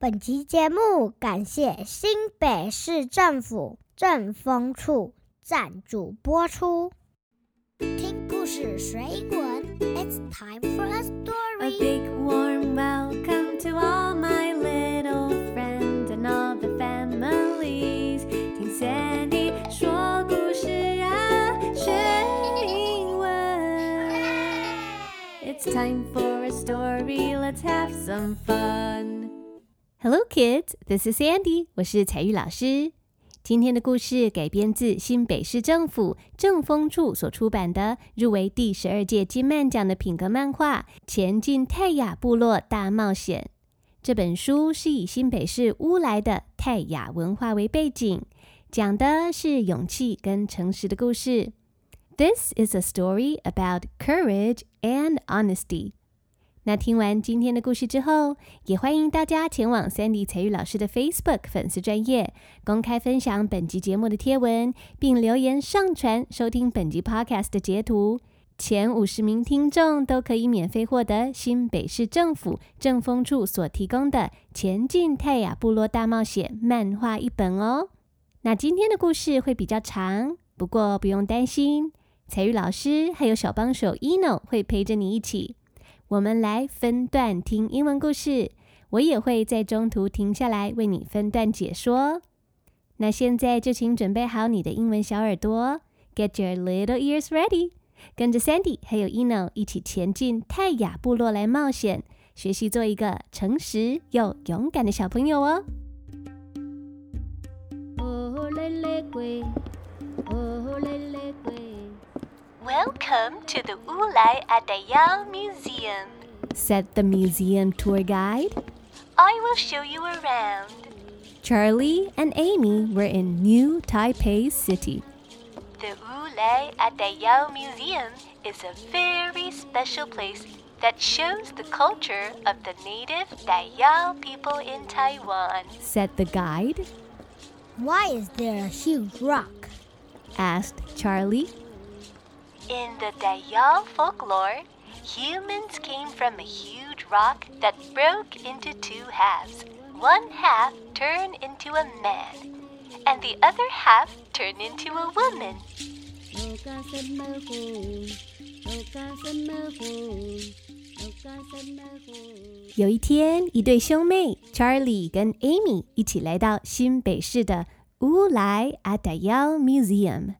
本集节目感谢新北市政府政风处赞助播出。听故事学英文，It's time for a story. A big warm welcome to all my little friends and all the families. 听 Sandy 说故事啊，学英文。It's time for a story. Let's have some fun. Hello, kids. This is Sandy. 我是彩玉老师。今天的故事改编自新北市政府政风处所出版的入围第十二届金漫奖的品格漫画《前进泰雅部落大冒险》。这本书是以新北市乌来的泰雅文化为背景，讲的是勇气跟诚实的故事。This is a story about courage and honesty. 那听完今天的故事之后，也欢迎大家前往 Sandy 彩玉老师的 Facebook 粉丝专业公开分享本集节目的贴文，并留言上传收听本集 Podcast 的截图。前五十名听众都可以免费获得新北市政府政风处所提供的《前进泰雅部落大冒险》漫画一本哦。那今天的故事会比较长，不过不用担心，彩玉老师还有小帮手 Eno 会陪着你一起。我们来分段听英文故事，我也会在中途停下来为你分段解说。那现在就请准备好你的英文小耳朵，Get your little ears ready，跟着 Sandy 还有 Eno 一起前进泰雅部落来冒险，学习做一个诚实又勇敢的小朋友哦。Welcome to the Wulai Atayal Museum. Said the museum tour guide. I will show you around. Charlie and Amy were in New Taipei City. The Wulai Atayal Museum is a very special place that shows the culture of the native Dayal people in Taiwan. Said the guide. Why is there a huge rock? Asked Charlie. In the Dayal folklore, humans came from a huge rock that broke into two halves. One half turned into a man, and the other half turned into a woman. 有一天，一对兄妹 Charlie 跟 Amy 一起来到新北市的乌来阿达耀 Museum（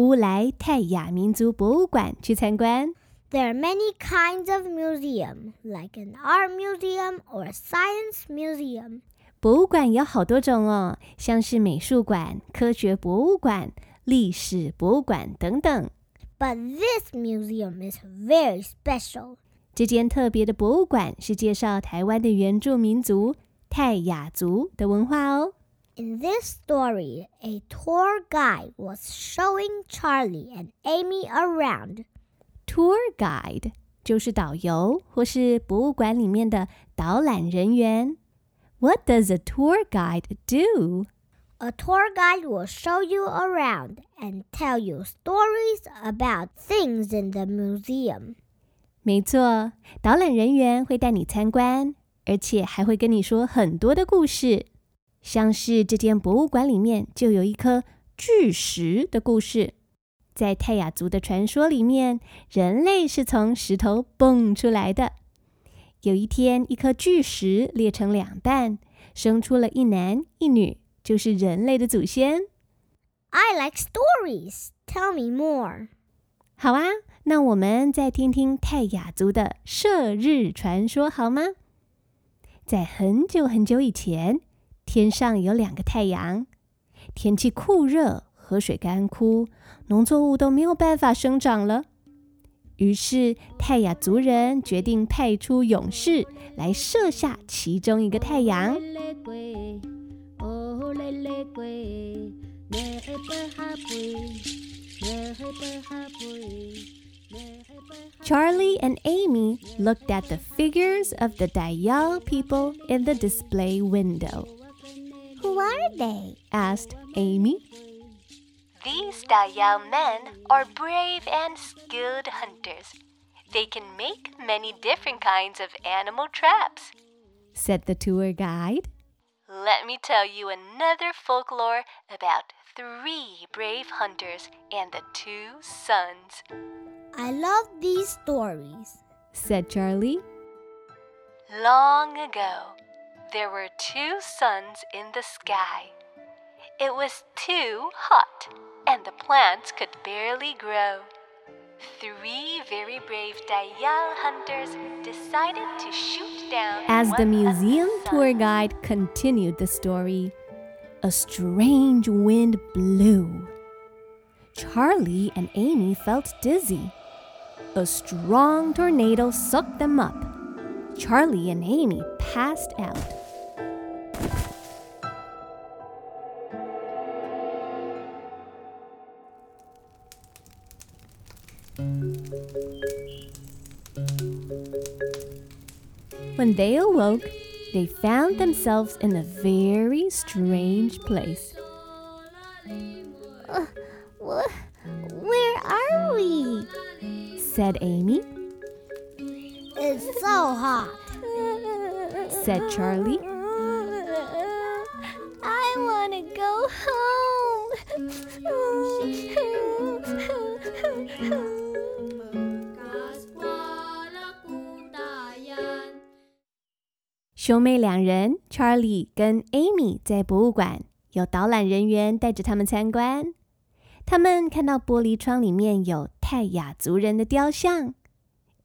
乌来泰雅民族博物馆）去参观。 There are many kinds of museum, like an art museum or a science museum. 博物馆有好多种哦，像是美术馆、科学博物馆、历史博物馆等等。 But this museum is very special. 这间特别的博物馆是介绍台湾的原住民族泰雅族的文化哦。 In this story, a tour guide was showing Charlie and Amy around. Tour guide 就是导游或是博物馆里面的导览人员。What does a tour guide do? A tour guide will show you around and tell you stories about things in the museum. 没错，导览人员会带你参观，而且还会跟你说很多的故事。 像是这间博物馆里面就有一颗巨石的故事。在泰雅族的传说里面，人类是从石头蹦出来的。有一天，一颗巨石裂成两半，生出了一男一女，就是人类的祖先。I like stories. Tell me more. 好啊，那我们再听听泰雅族的射日传说好吗？在很久很久以前，天上有两个太阳，天气酷热，河水干枯，农作物都没有办法生长了。于是泰雅族人决定派出勇士来射下其中一个太阳。Charlie and Amy looked at the figures of the Dayal people in the display window. Who are they? Asked Amy. These Dayal men are brave and skilled hunters. They can make many different kinds of animal traps. said the tour guide. Let me tell you another folklore about three brave hunters and the two sons. I love these stories. said Charlie. Long ago, there were two suns in the sky. It was too hot, and the plants could barely grow. Three very brave Dayal hunters decided to shoot down. As the museum suns. tour guide continued the story, a strange wind blew. Charlie and Amy felt dizzy. A strong tornado sucked them up. Charlie and Amy passed out. When they awoke, they found themselves in a very strange place. Uh, wh- Where are we? Said Amy, It's so hot. said Charlie, I want to go home. 兄妹两人 Charlie 跟 Amy 在博物馆，有导览人员带着他们参观。他们看到玻璃窗里面有泰雅族人的雕像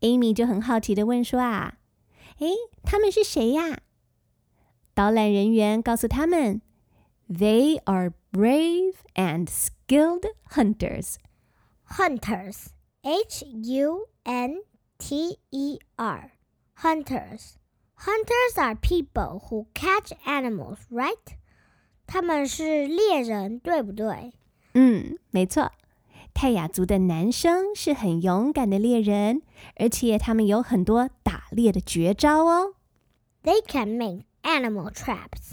，Amy 就很好奇的问说：“啊，诶，他们是谁呀？”导览人员告诉他们：“They are brave and skilled hunters。Hunters. H U N T E R. Hunters. Hunters are people who catch animals, right? 他们是猎人，对不对？”嗯，没错，泰雅族的男生是很勇敢的猎人，而且他们有很多打猎的绝招哦。 They can make animal traps.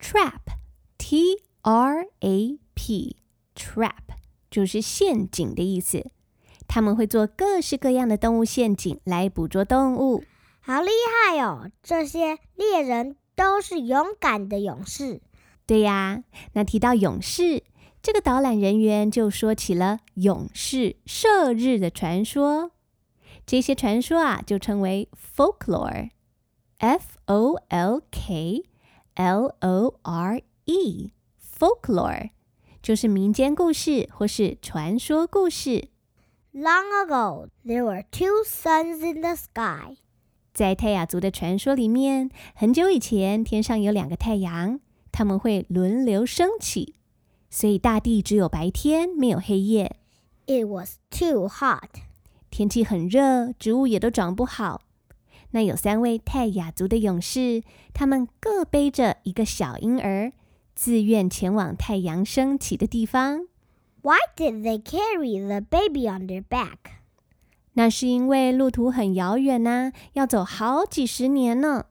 Trap，T R A P，trap 就是陷阱的意思。他们会做各式各样的动物陷阱来捕捉动物。 好厉害哦！这些猎人都是勇敢的勇士。对呀，那提到勇士，这个导览人员就说起了勇士射日的传说。这些传说啊，就称为 folklore，F O L K L O R E，folklore 就是民间故事或是传说故事。Long ago, there were two suns in the sky. 在泰雅族的传说里面，很久以前，天上有两个太阳，它们会轮流升起，所以大地只有白天，没有黑夜。It was too hot. 天气很热，植物也都长不好。那有三位泰雅族的勇士，他们各背着一个小婴儿，自愿前往太阳升起的地方。Why did they carry the baby on their back? 那是因为路途很遥远呐、要走好几十年呢，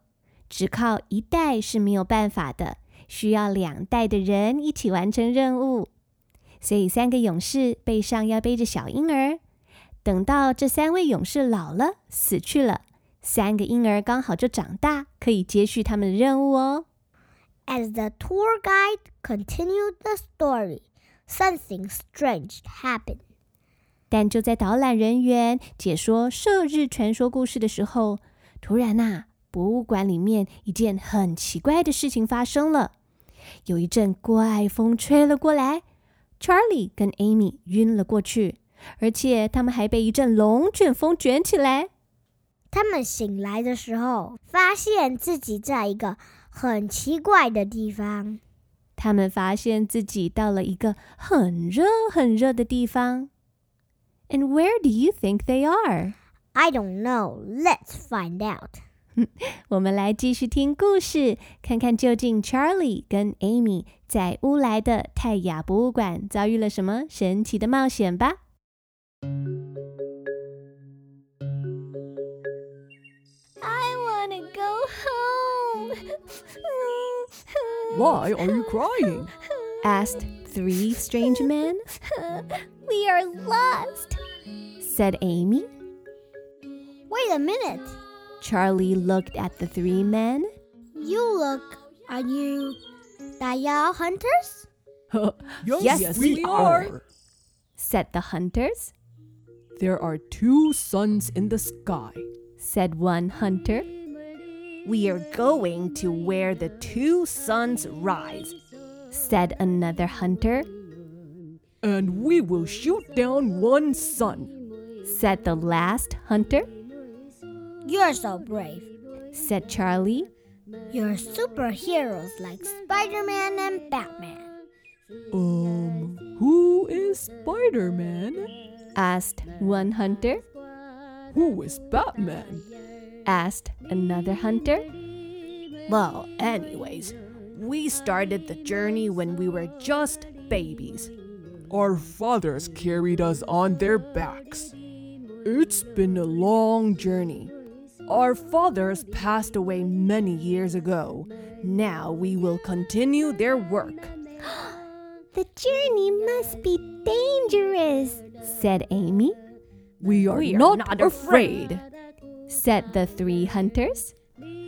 只靠一代是没有办法的，需要两代的人一起完成任务。所以三个勇士背上要背着小婴儿，等到这三位勇士老了死去了，三个婴儿刚好就长大，可以接续他们的任务哦。As the tour guide continued the story, something strange happened. 但就在导览人员解说射日传说故事的时候，突然呐、博物馆里面一件很奇怪的事情发生了。有一阵怪风吹了过来，Charlie 跟 Amy 晕了过去，而且他们还被一阵龙卷风卷起来。他们醒来的时候，发现自己在一个很奇怪的地方。他们发现自己到了一个很热很热的地方。And where do you think they are? I don't know. Let's find out. 我们来继续听故事，看看究竟 Charlie 跟 Amy 在乌来的泰雅博物馆遭遇了什么神奇的冒险吧。 I want to go home. Why are you crying? Asked three strange men, we are lost. said Amy. Wait a minute. Charlie looked at the three men. You look, are you Dayao hunters? yes, we are. said the hunters. There are two suns in the sky. Said one hunter. We are going to where the two suns rise. Said another hunter. And we will shoot down one sun. Said the last hunter. You're so brave. Said Charlie. You're superheroes like Spider Man and Batman. Um, who is Spider Man? Asked one hunter. Who is Batman? Asked another hunter. Well, anyways, we started the journey when we were just babies. Our fathers carried us on their backs. It's been a long journey. Our fathers passed away many years ago. Now we will continue their work. The journey must be dangerous, said Amy. We are, We are not, not afraid. Said the three hunters.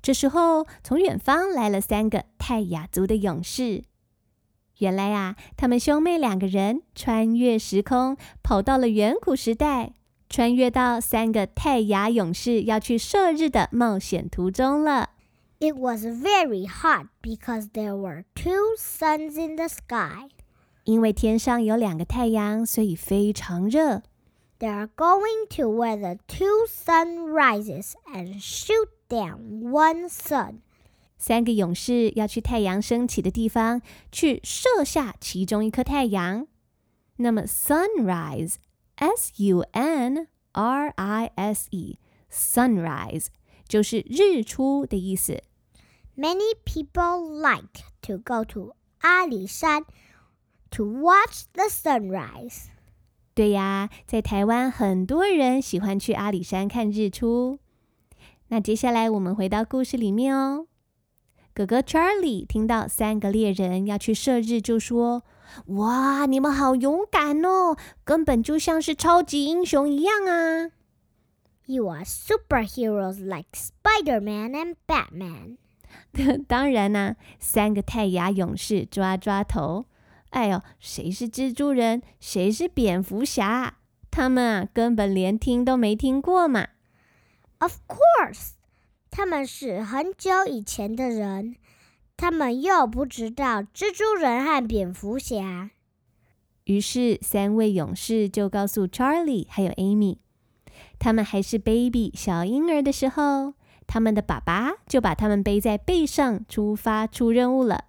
这时候，从远方来了三个泰雅族的勇士。原来啊，他们兄妹两个人穿越时空，跑到了远古时代。穿越到三个泰雅勇士要去射日的冒险途中了。It was very hot because there were two suns in the sky. 因为天上有两个太阳，所以非常热。They are going to where the two sun rises and shoot down one sun. 三个勇士要去太阳升起的地方去射下其中一颗太阳。那么 sunrise。S U N R I S E sunrise 就是日出的意思。Many people like to go to Alishan to watch the sunrise. 对呀，在台湾很多人喜欢去阿里山看日出。那接下来我们回到故事里面哦。哥哥 Charlie 听到三个猎人要去射日，就说：“哇，你们好勇敢哦，根本就像是超级英雄一样啊！” You are superheroes like Spider Man and Batman. 当然啦、三个泰雅勇士抓抓头。哎呦，谁是蜘蛛人，谁是蝙蝠侠？他们啊，根本连听都没听过嘛。Of course. 他们是很久以前的人，他们又不知道蜘蛛人和蝙蝠侠。于是，三位勇士就告诉 Charlie 还有 Amy，他们还是 baby 小婴儿的时候，他们的爸爸就把他们背在背上出发出任务了。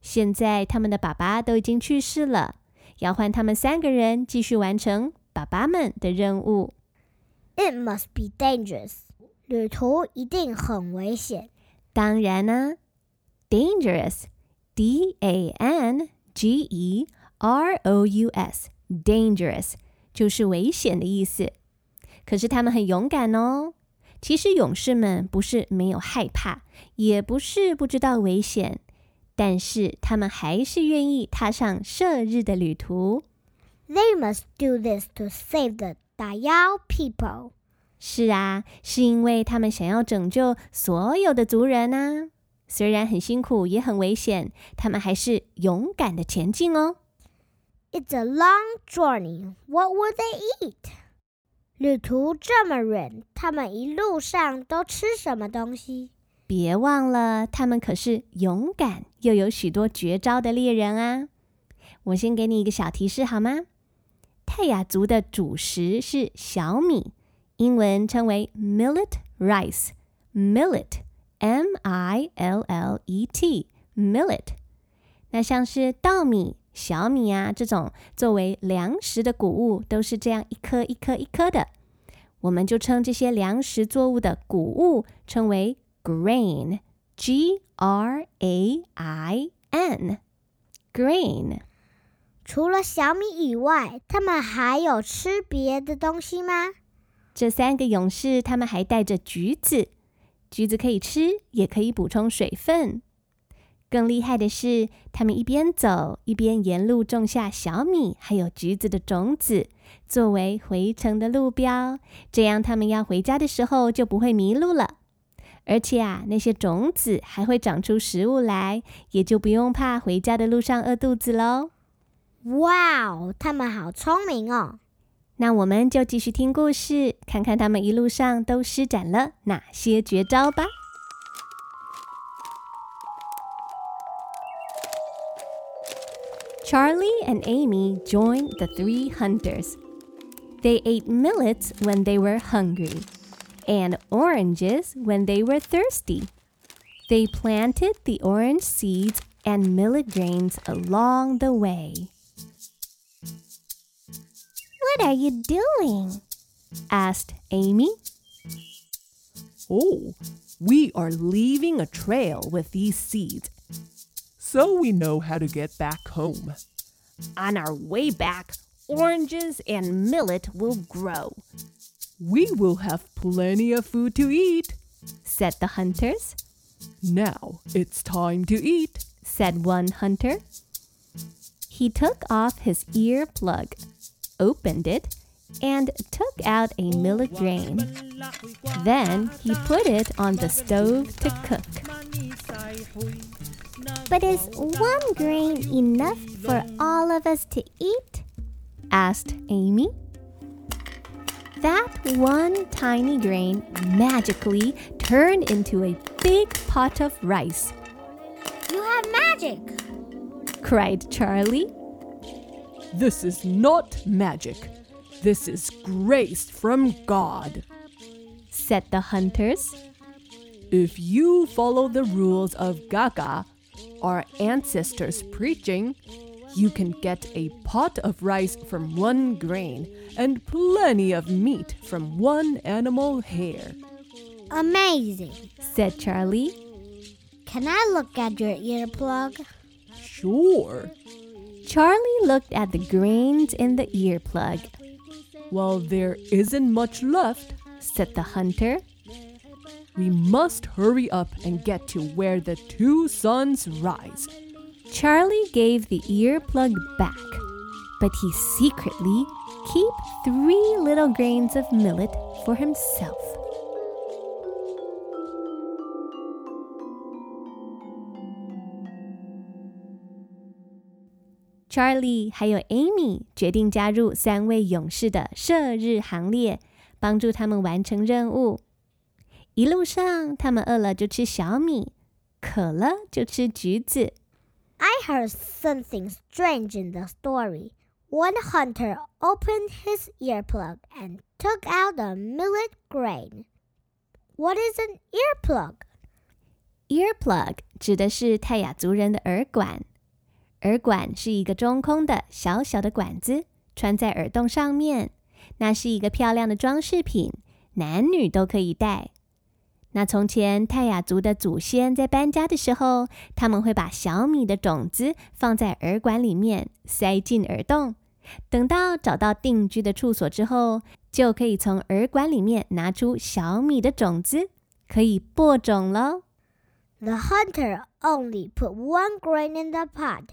现在，他们的爸爸都已经去世了，要换他们三个人继续完成爸爸们的任务。It must be dangerous. 旅途一定很危险。当然呢，dangerous，d a n g e r o u s，dangerous 就是危险的意思。可是他们很勇敢哦。其实勇士们不是没有害怕，也不是不知道危险，但是他们还是愿意踏上射日的旅途。 They must do this to save the Dayao people. 是啊，是因为他们想要拯救所有的族人啊。虽然很辛苦，也很危险，他们还是勇敢的前进哦。It's a long journey. What would they eat? 旅途这么远，他们一路上都吃什么东西？别忘了，他们可是勇敢又有许多绝招的猎人啊！我先给你一个小提示好吗？泰雅族的主食是小米，英文称为 millet rice。millet，m i l l e t，millet。那像是稻米、小米啊这种作为粮食的谷物，都是这样一颗一颗一颗的。我们就称这些粮食作物的谷物称为 grain，g r a i n，grain 除了小米以外，他们还有吃别的东西吗？这三个勇士他们还带着橘子，橘子可以吃，也可以补充水分。更厉害的是，他们一边走一边沿路种下小米还有橘子的种子，作为回程的路标，这样他们要回家的时候就不会迷路了。而且啊，那些种子还会长出食物来，也就不用怕回家的路上饿肚子喽。哇哦，他们好聪明哦！那我们就继续听故事，看看他们一路上都施展了哪些绝招吧。Charlie and Amy joined the three hunters. They ate millets when they were hungry and oranges when they were thirsty. They planted the orange seeds and millet grains along the way. What are you doing? asked Amy. Oh, we are leaving a trail with these seeds. So we know how to get back home. On our way back, oranges and millet will grow. We will have plenty of food to eat. said the hunters. Now it's time to eat. said one hunter. He took off his ear plug, opened it, and took out a millet grain. Then he put it on the stove to cook. But is one grain enough for all of us to eat? asked Amy. That one tiny grain magically turned into a big pot of rice, You have magic. cried Charlie. This is not magic. This is grace from God. said the hunters. If you follow the rules of Gaga, our ancestors' preaching, you can get a pot of rice from one grain and plenty of meat from one animal hair. Amazing. said Charlie. Can I look at your earplug? Sure. Charlie looked at the grains in the earplug, Well, there isn't much left. said the hunter. We must hurry up and get to where the two suns rise. Charlie gave the earplug back, but he secretly keep three little grains of millet for himself. Charlie 还有 Amy 决定加入三位勇士的射日行列，帮助他们完成任务。一路上，他们饿了就吃小米，渴了就吃橘子。I heard something strange in the story. One hunter opened his earplug and took out a millet grain. What is an earplug? Earplug 指的是泰雅族人的耳管，耳管是一个中空的小小的管子，穿在耳洞上面，那是一个漂亮的装饰品，男女都可以戴。那从前泰雅族的祖先在搬家的时候，他们会把小米的种子放在耳管里面，塞进耳洞。等到找到定居的处所之后，就可以从耳管里面拿出小米的种子，可以播种喽。The hunter only put one grain in the pot.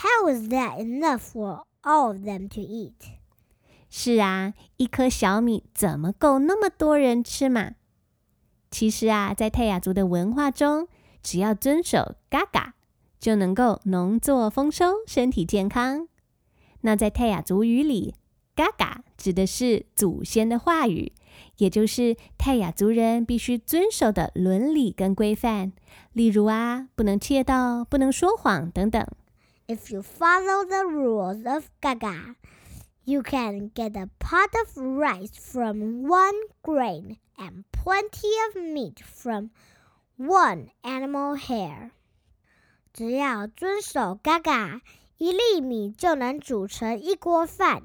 How is that enough for all of them to eat? 是啊，一颗小米怎么够那么多人吃嘛？其实啊，在泰雅族的文化中，只要遵守嘎嘎，就能够农作丰收、身体健康。那在泰雅族语里，嘎嘎指的是祖先的话语，也就是泰雅族人必须遵守的伦理跟规范，例如啊，不能窃盗、不能说谎等等。If you follow the rules of Gaga, you can get a pot of rice from one grain and plenty of meat from one animal hair. 只要遵守 Gaga，一粒米就能煮成一锅饭，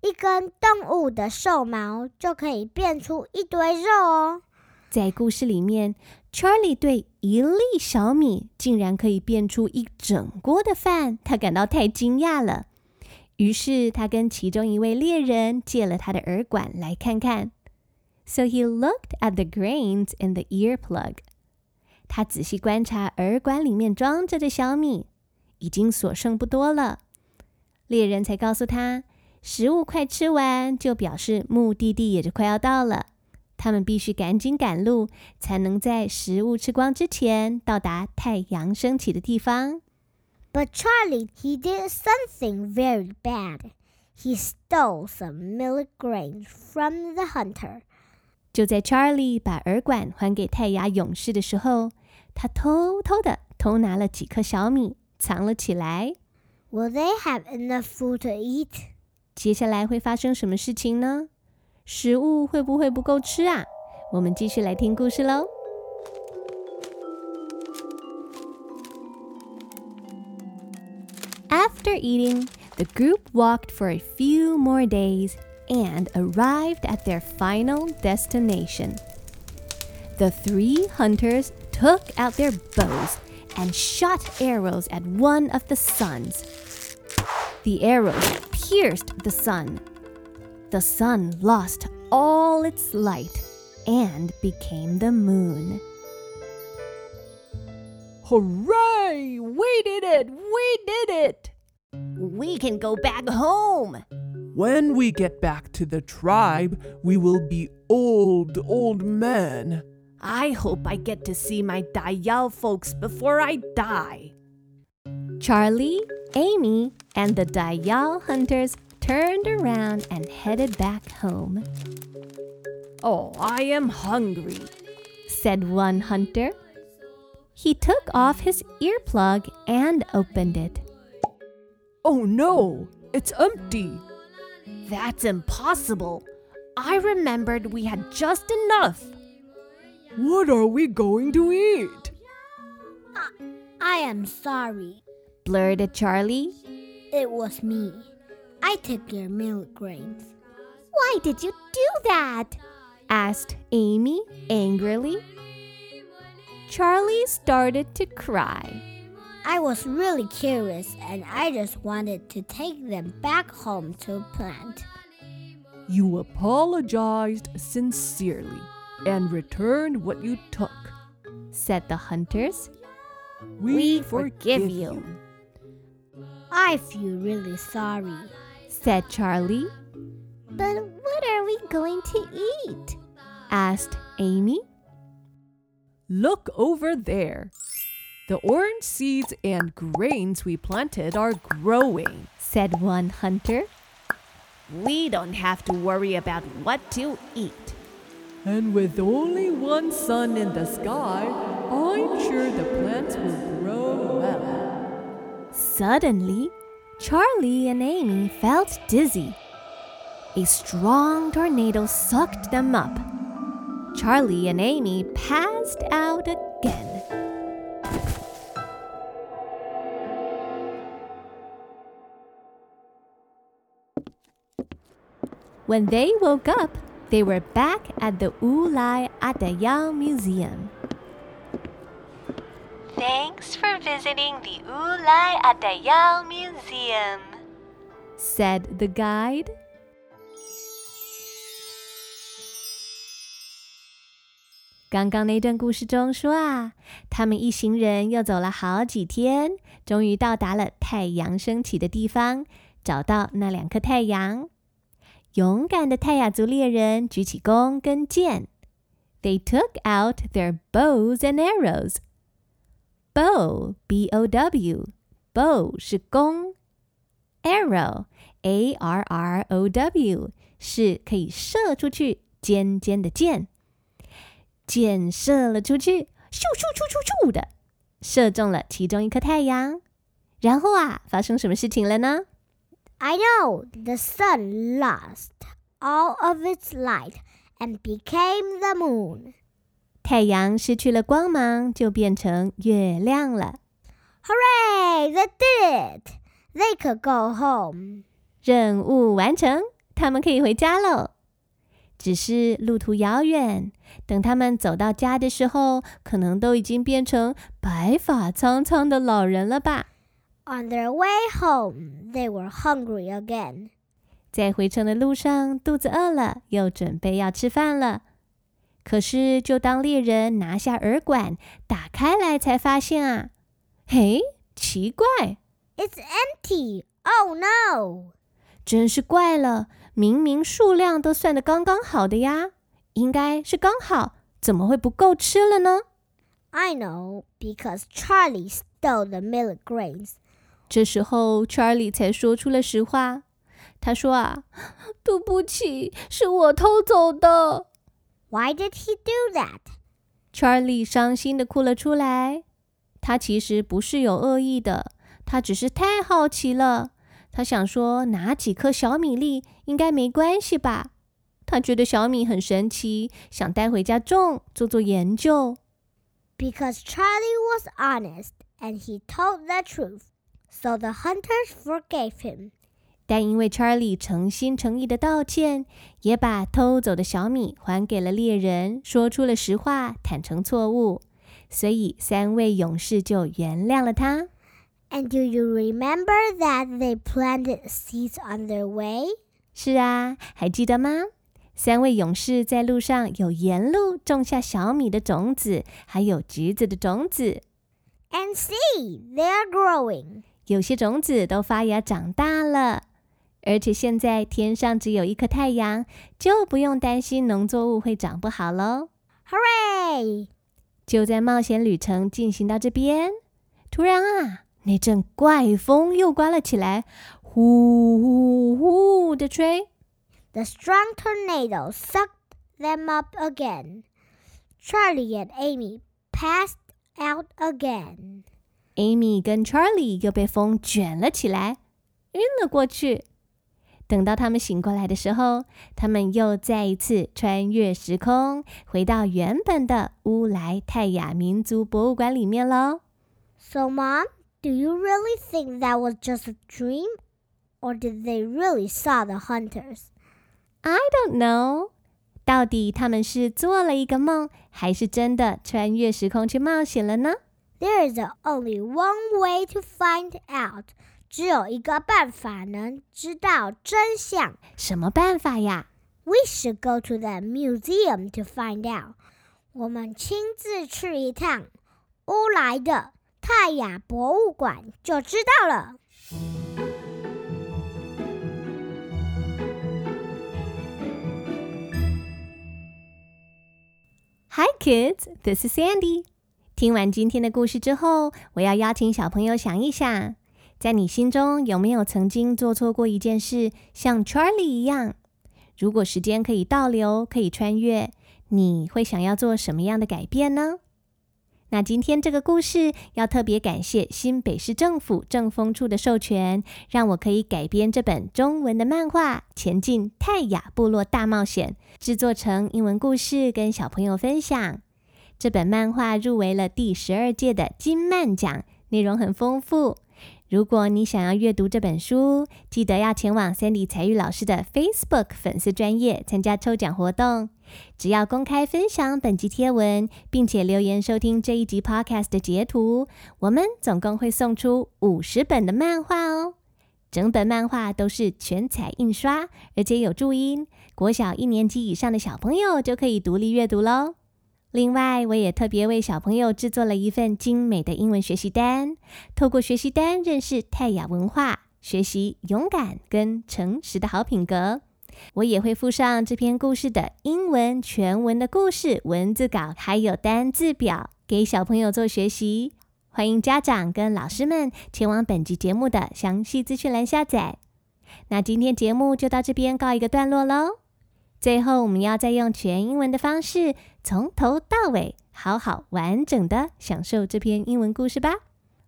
一根动物的兽毛就可以变出一堆肉哦。在故事里面 ，Charlie 对一粒小米竟然可以变出一整锅的饭，他感到太惊讶了。于是他跟其中一位猎人借了他的耳管来看看。So he looked at the grains in the ear plug. 他仔细观察耳管里面装着的小米，已经所剩不多了。猎人才告诉他，食物快吃完，就表示目的地也就快要到了。他们必须赶紧赶路，才能在食物吃光之前到达太阳升起的地方。But Charlie, he did something very bad. He stole some millet grains from the hunter. 就在 Charlie 把耳管还给泰雅勇士的时候，他偷偷的偷拿了几颗小米，藏了起来。Will they have enough food to eat? 接下来会发生什么事情呢？食物会不会不够吃啊？我们继续来听故事喽。After eating, the group walked for a few more days and arrived at their final destination. The three hunters took out their bows and shot arrows at one of the suns. The arrows pierced the sun. the sun lost all its light and became the moon. Hooray! We did it! We did it! We can go back home. When we get back to the tribe, we will be old, old men. I hope I get to see my Dayal folks before I die. Charlie, Amy, and the Dayal hunters turned around and headed back home. Oh, I am hungry, said one hunter. He took off his earplug and opened it. Oh no, it's empty. That's impossible. I remembered we had just enough. What are we going to eat? I am sorry. blurted Charlie. It was me. I took your milk grains. Why did you do that? asked Amy angrily. Charlie started to cry. I was really curious and I just wanted to take them back home to plant. You apologized sincerely and returned what you took. said the hunters. We, forgive you. I feel really sorry. Said Charlie. But what are we going to eat? asked Amy. Look over there. The orange seeds and grains we planted are growing. said one hunter. We don't have to worry about what to eat, And with only one sun in the sky, I'm sure the plants will grow well. Suddenly, Charlie and Amy felt dizzy. A strong tornado sucked them up. Charlie and Amy passed out again. When they woke up, they were back at the Wulai Atayal Museum. Thanks for visiting the Wulai Atayal Museum, said the guide.《刚刚那段故事》中说啊，他们一行人又走了好几天，终于到达了太阳升起的地方，找到那两颗太阳。勇敢的泰雅族猎人举起弓跟箭，They took out their bows and arrows Bow, B-O-W, bow 是弓，arrow, A-R-R-O-W 是可以射出去尖尖的箭。箭射了出去，咻咻咻咻咻的，射中了其中一颗太阳。然后啊，发生什么事情了呢？ I know the sun lost all of its light and became the moon. 太阳失去了光芒，就变成月亮了。Hooray! They did it! They could go home. 任务完成，他们可以回家喽。只是路途遥远，等他们走到家的时候，可能都已经变成白发苍苍的老人了吧。On their way home, they were hungry again. 在回程的路上，肚子饿了，又准备要吃饭了。可是，就当猎人拿下耳管，打开来，才发现啊，嘿，奇怪，It's empty. Oh no! 真是怪了！明明数量都算得刚刚好的呀，应该是刚好，怎么会不够吃了呢？I know because Charlie stole the millet grains. 这时候，Charlie 才说出了实话。他说：“啊，对不起，是我偷走的。Why did he do that? ”Charlie 伤心的哭了出来。他其实不是有恶意的，他只是太好奇了。他想说，拿几颗小米粒应该没关系吧？他觉得小米很神奇，想带回家种，做做研究。 Because Charlie was honest and he told the truth. So the hunters forgave him. 但因为 Charlie 诚心诚意的道歉，也把偷走的小米还给了猎人，说出了实话，坦诚错误，所以三位勇士就原谅了他。And do you remember that they planted seeds on their way? 是啊，还记得吗？三位勇士在路上有沿路种下小米的种子，还有橘子的种子，And see, they are growing. 有些种子都发芽长大了。而且现在天上只有一颗太阳，就不用担心农作物会长不好喽。Hooray! 就在冒险旅程进行到这边，突然啊，那阵怪风又刮了起来，呼呼呼的吹。The strong tornado sucked them up again. Charlie and Amy passed out again. Amy 跟 Charlie 又被风卷了起来，晕了过去。等到他们醒过来的时候，他们又再一次穿越时空，回到原本的乌来泰雅民族博物馆里面喽。 So, Mom, do you really think that was just a dream? Or did they really saw the hunters? I don't know，到底他们是做了一个梦，还是真的穿越时空去冒险了呢？ There is only one way to find out. 只有一个办法能知道真相。什么办法呀？We should go to the museum to find out. 我们亲自去一趟乌来的泰雅博物馆就知道了。Hi kids, this is Sandy. 听完今天的故事之后，我要邀请小朋友想一想，在你心中有没有曾经做错过一件事，像 Charlie 一样？如果时间可以倒流，可以穿越，你会想要做什么样的改变呢？那今天这个故事要特别感谢新北市政府政风处的授权，让我可以改编这本中文的漫画《前进泰雅部落大冒险》，制作成英文故事跟小朋友分享。这本漫画入围了第十二届的金漫奖，内容很丰富。如果你想要阅读这本书，记得要前往 Sandy 才玉老师的 Facebook 粉丝专业参加抽奖活动。只要公开分享本集贴文，并且留言收听这一集 Podcast 的截图，我们总共会送出五十本的漫画哦。整本漫画都是全彩印刷，而且有注音，国小一年级以上的小朋友就可以独立阅读喽。另外，我也特别为小朋友制作了一份精美的英文学习单，透过学习单认识泰雅文化，学习勇敢跟诚实的好品格。我也会附上这篇故事的英文全文的故事文字稿，还有单字表给小朋友做学习。欢迎家长跟老师们前往本集节目的详细资讯栏下载。那今天节目就到这边告一个段落喽。最后，我们要再用全英文的方式，从头到尾，好好完整的享受这篇英文故事吧。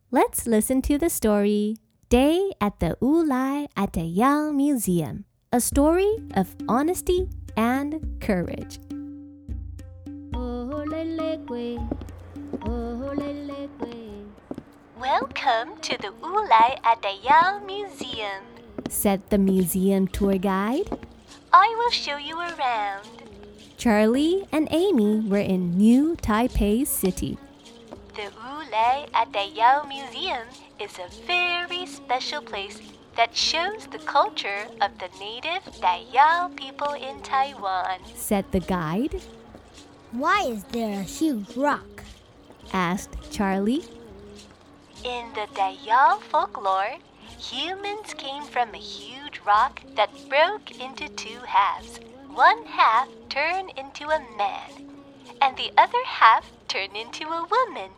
Let's listen to the story. Day at the Wulai Atayal Museum. A story of honesty and courage. Welcome to the Wulai Atayal Museum, said the museum tour guide. I will show you around. Charlie and Amy were in New Taipei City. The Wulai Atayal Museum is a very special place that shows the culture of the native Dayao people in Taiwan. Said the guide, Why is there a huge rock? asked Charlie. In the Dayao folklore, humans came from a huge rock that broke into two halves. One half turned into a man, and the other half turned into a woman.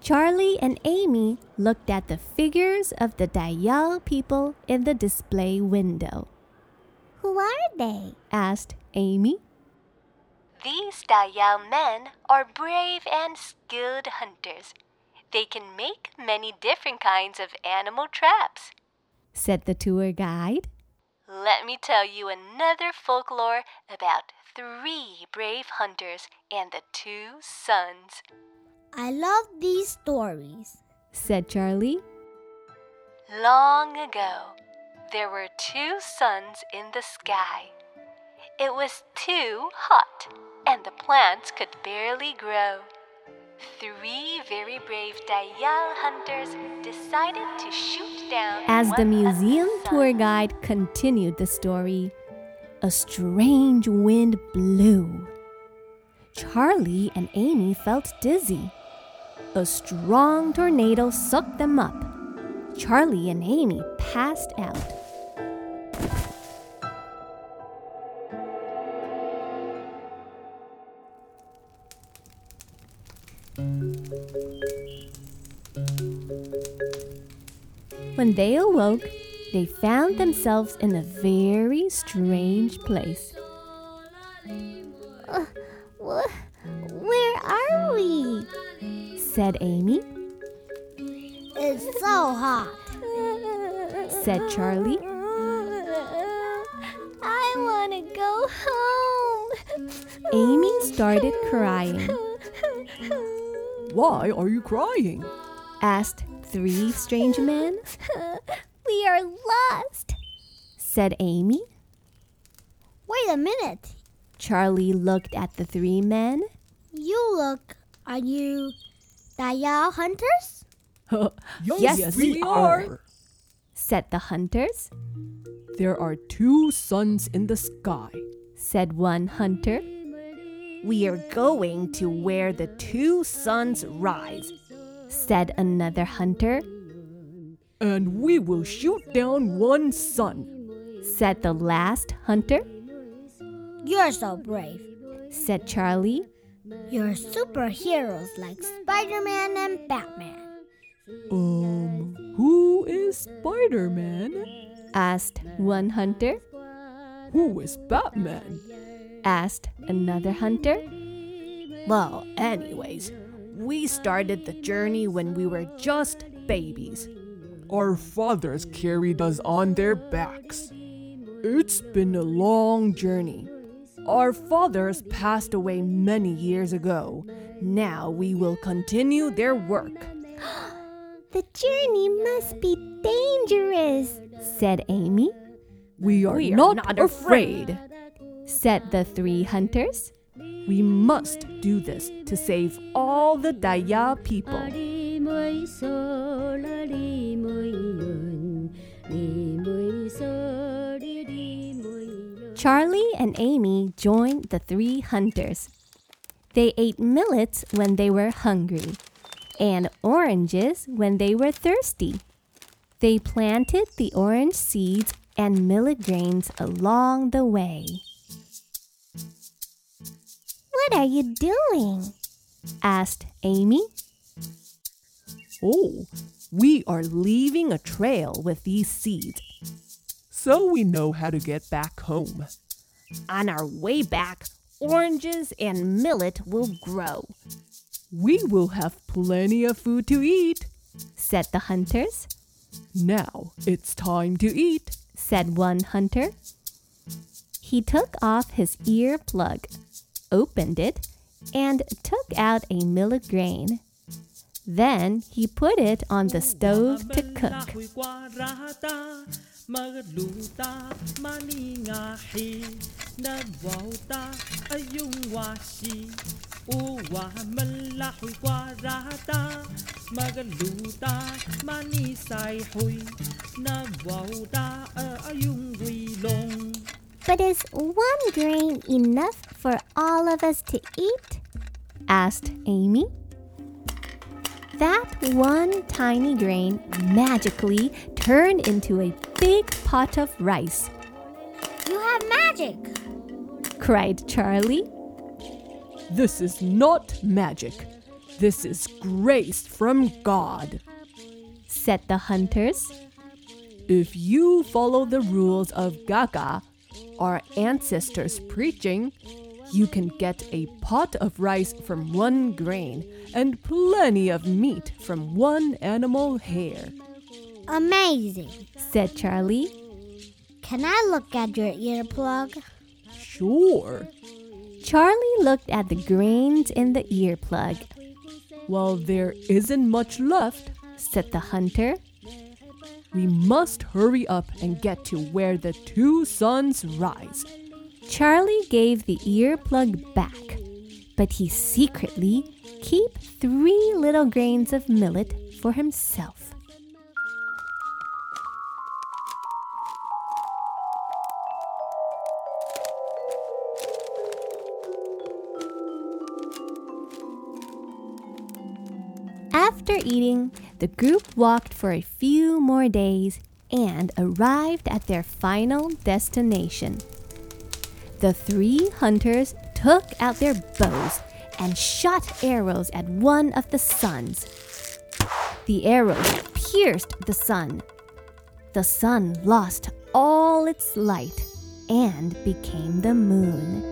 Charlie and Amy looked at the figures of the Atayal people in the display window. Who are they? Asked Amy. These Atayal men are brave and skilled hunters. They can make many different kinds of animal traps. Said the tour guide. Let me tell you another folklore about three brave hunters and the two suns. I love these stories. Said Charlie. Long ago, there were two suns in the sky. It was too hot, and the plants could barely grow. Three very brave Atayal hunters decided to shoot down. As the museum the tour guide continued the story, a strange wind blew. Charlie and Amy felt dizzy. A strong tornado sucked them up. Charlie and Amy passed out. When they awoke, they found themselves in a very strange place. Uh, wh- Where are we? Said Amy, It's so hot. said Charlie, I want to go home. Amy started crying. Why are you crying? asked three strange men, We are lost. said Amy. Wait a minute. Charlie looked at the three men. You look. Are you Atayal hunters? Yes, we we are. said the hunters, There are two suns in the sky. said one hunter. We are going to where the two suns rise. Said another hunter, And we will shoot down one sun. said the last hunter, You're so brave. said Charlie, You're superheroes like Spider Man and Batman. Um, who is Spider Man? asked one hunter, Who is Batman? asked another hunter, Well, anyways, we started the journey when we were just babies. Our fathers carried us on their backs. It's been a long journey. Our fathers passed away many years ago. Now we will continue their work. The journey must be dangerous. said Amy, We are, We are not, not afraid. said the three hunters, We must do this to save all the Atayal people. Charlie and Amy joined the three hunters. They ate millets when they were hungry and oranges when they were thirsty. They planted the orange seeds and millet grains along the way. What are you doing? asked Amy. Oh, we are leaving a trail with these seeds. So we know how to get back home. On our way back, oranges and millet will grow. We will have plenty of food to eat. said the hunters, Now it's time to eat. said one hunter. He took off his ear plug, opened it, and took out a millet grain. Then he put it on the stove to cook. But is one grain enough for all of us to eat? asked Amy. That one tiny grain magically turned into a big pot of rice, You have magic. cried Charlie. This is not magic. This is grace from God. said the hunters. If you follow the rules of Gaga, our ancestors' preaching, you can get a pot of rice from one grain and plenty of meat from one animal hair. Amazing. said Charlie. Can I look at your earplug? Sure. Charlie looked at the grains in the earplug, Well, there isn't much left. said the hunter. We must hurry up and get to where the two suns rise. Charlie gave the earplug back, but he secretly keep three little grains of millet for himself. After eating, the group walked for a few more days and arrived at their final destination. The three hunters took out their bows and shot arrows at one of the suns. The arrows pierced the sun. The sun lost all its light and became the moon.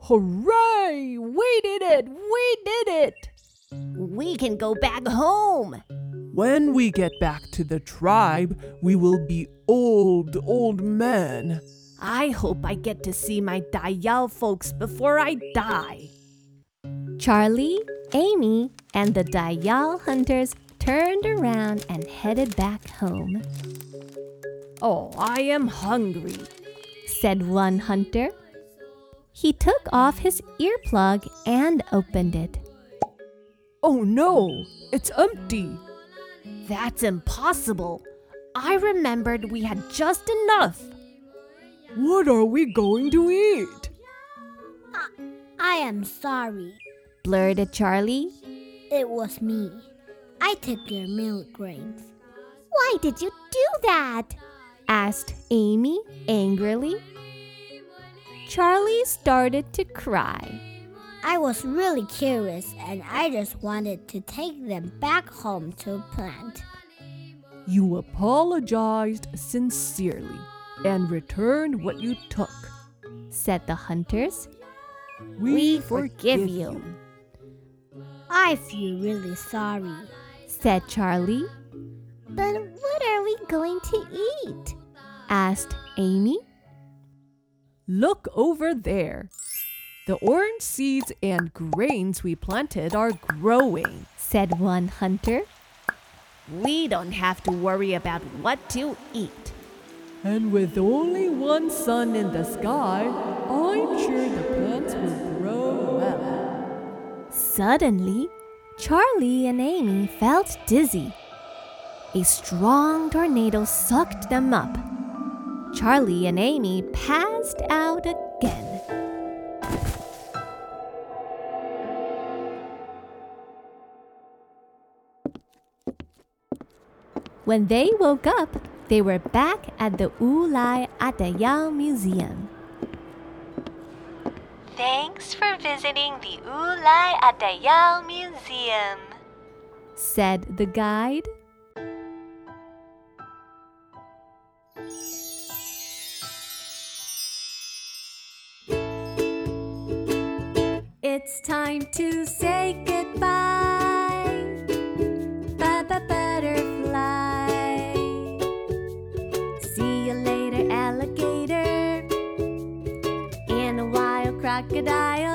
Hooray! We did it! We did it! We can go back home, When we get back to the tribe, we will be old, old men. I hope I get to see my Atayal folks before I die. Charlie, Amy, and the Atayal hunters turned around and headed back home, Oh, I am hungry. said one hunter. He took off his earplug and opened it. Oh no! It's empty! That's impossible. I remembered we had just enough. What are we going to eat? I am sorry. Blurted Charlie. It was me. I took your milk grains. Why did you do that? asked Amy angrily. Charlie started to cry. I was really curious and I just wanted to take them back home to plant. You apologized sincerely and returned what you took. said the hunters. We, forgive you. I feel really sorry. said Charlie. But what are we going to eat? asked Amy. Look over there. The orange seeds and grains we planted are growing. said one hunter. We don't have to worry about what to eat. And with only one sun in the sky, I'm sure the plants will grow well. Suddenly, Charlie and Amy felt dizzy. A strong tornado sucked them up. Charlie and Amy passed out again. When they woke up, they were back at the Wulai Atayal Museum. Thanks for visiting the Wulai Atayal Museum. said the guide. It's time to say goodbye. Crocodile